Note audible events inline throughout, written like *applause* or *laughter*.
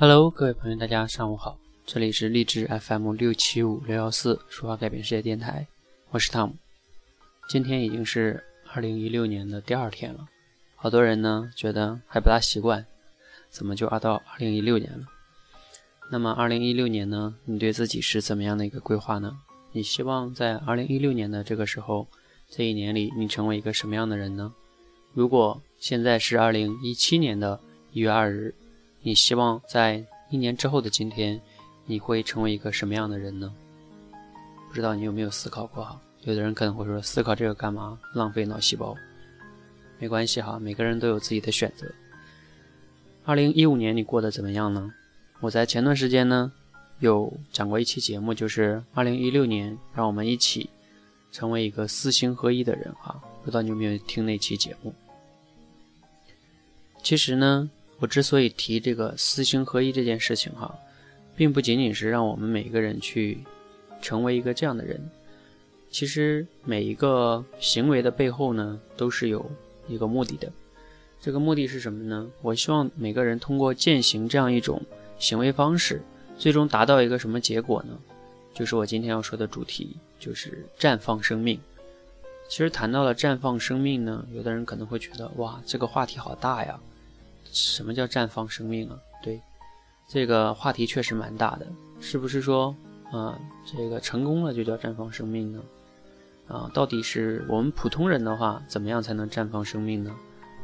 Hello，各位朋友，大家上午好，这里是励志 FM 六七五六幺四说话改变世界电台，我是 Tom。今天已经是二零一六年的第二天了，好多人呢觉得还不大习惯，怎么就要到二零一六年了？那么二零一六年呢，你对自己是怎么样的一个规划呢？你希望在二零一六年的这个时候，这一年里你成为一个什么样的人呢？如果现在是二零一七年的一月二日，你希望在一年之后的今天，你会成为一个什么样的人呢？不知道你有没有思考过哈？有的人可能会说，思考这个干嘛？浪费脑细胞。没关系哈，每个人都有自己的选择。二零一五年你过得怎么样呢？我在前段时间呢，有讲过一期节目，就是二零一六年，让我们一起成为一个四行合一的人哈。不知道你有没有听那期节目？其实呢，我之所以提这个四行合一这件事情哈，并不仅仅是让我们每一个人去成为一个这样的人，其实每一个行为的背后呢，都是有一个目的的。这个目的是什么呢？我希望每个人通过践行这样一种。行为方式最终达到一个什么结果呢？就是我今天要说的主题，就是绽放生命。其实谈到了绽放生命呢，有的人可能会觉得，哇，这个话题好大呀！什么叫绽放生命啊？对，这个话题确实蛮大的。是不是说，啊，这个成功了就叫绽放生命呢？啊，到底是我们普通人的话，怎么样才能绽放生命呢？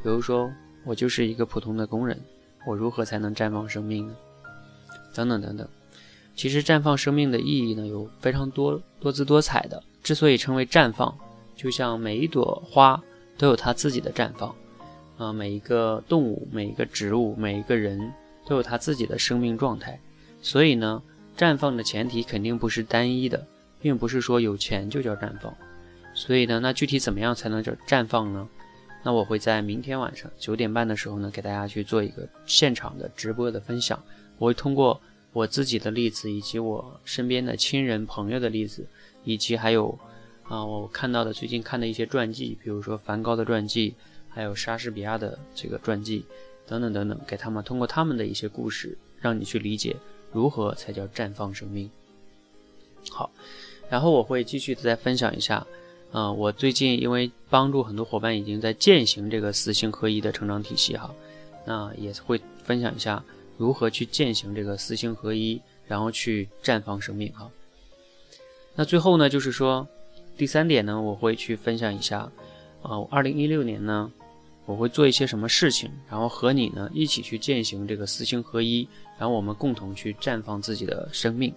比如说，我就是一个普通的工人，我如何才能绽放生命呢？等等等等，其实绽放生命的意义呢，有非常多多姿多彩的。之所以称为绽放，就像每一朵花都有它自己的绽放，啊，每一个动物、每一个植物、每一个人都有他自己的生命状态。所以呢，绽放的前提肯定不是单一的，并不是说有钱就叫绽放。所以呢，那具体怎么样才能叫绽放呢？那我会在明天晚上九点半的时候呢，给大家去做一个现场的直播的分享。我会通过我自己的例子，以及我身边的亲人朋友的例子，以及还有啊，我看到的最近看的一些传记，比如说梵高的传记，还有莎士比亚的这个传记，等等等等，给他们通过他们的一些故事，让你去理解如何才叫绽放生命。好，然后我会继续再分享一下，啊，我最近因为帮助很多伙伴已经在践行这个四性合一的成长体系哈，那也会分享一下。如何去践行这个四星合一，然后去绽放生命哈？那最后呢，就是说第三点呢，我会去分享一下，呃，二零一六年呢，我会做一些什么事情，然后和你呢一起去践行这个四星合一，然后我们共同去绽放自己的生命，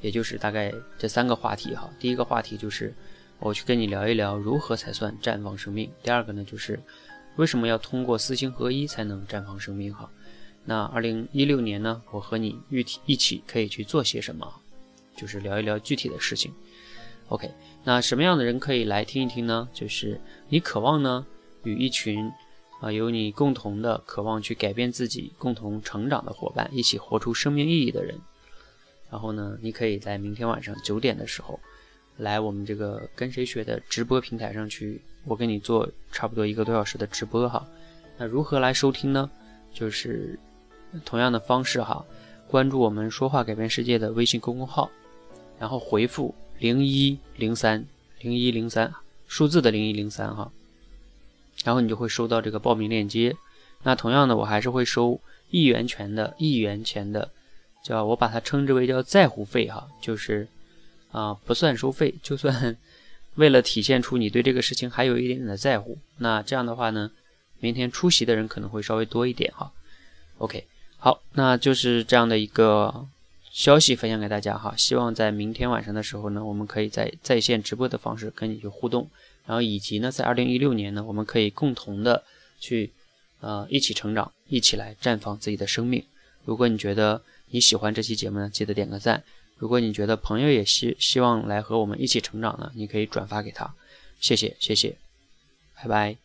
也就是大概这三个话题哈。第一个话题就是我去跟你聊一聊如何才算绽放生命。第二个呢，就是为什么要通过四星合一才能绽放生命哈？那二零一六年呢，我和你一起一起可以去做些什么？就是聊一聊具体的事情。OK，那什么样的人可以来听一听呢？就是你渴望呢与一群啊有你共同的渴望去改变自己、共同成长的伙伴一起活出生命意义的人。然后呢，你可以在明天晚上九点的时候来我们这个跟谁学的直播平台上去，我给你做差不多一个多小时的直播哈。那如何来收听呢？就是。同样的方式哈，关注我们“说话改变世界”的微信公众号，然后回复零一零三零一零三数字的零一零三哈，然后你就会收到这个报名链接。那同样的，我还是会收一元钱的一元钱的，叫我把它称之为叫在乎费哈，就是啊不算收费，就算 *laughs* 为了体现出你对这个事情还有一点点的在乎，那这样的话呢，明天出席的人可能会稍微多一点哈。OK。好，那就是这样的一个消息分享给大家哈。希望在明天晚上的时候呢，我们可以在在线直播的方式跟你去互动，然后以及呢，在二零一六年呢，我们可以共同的去呃一起成长，一起来绽放自己的生命。如果你觉得你喜欢这期节目呢，记得点个赞。如果你觉得朋友也希希望来和我们一起成长呢，你可以转发给他。谢谢，谢谢，拜拜。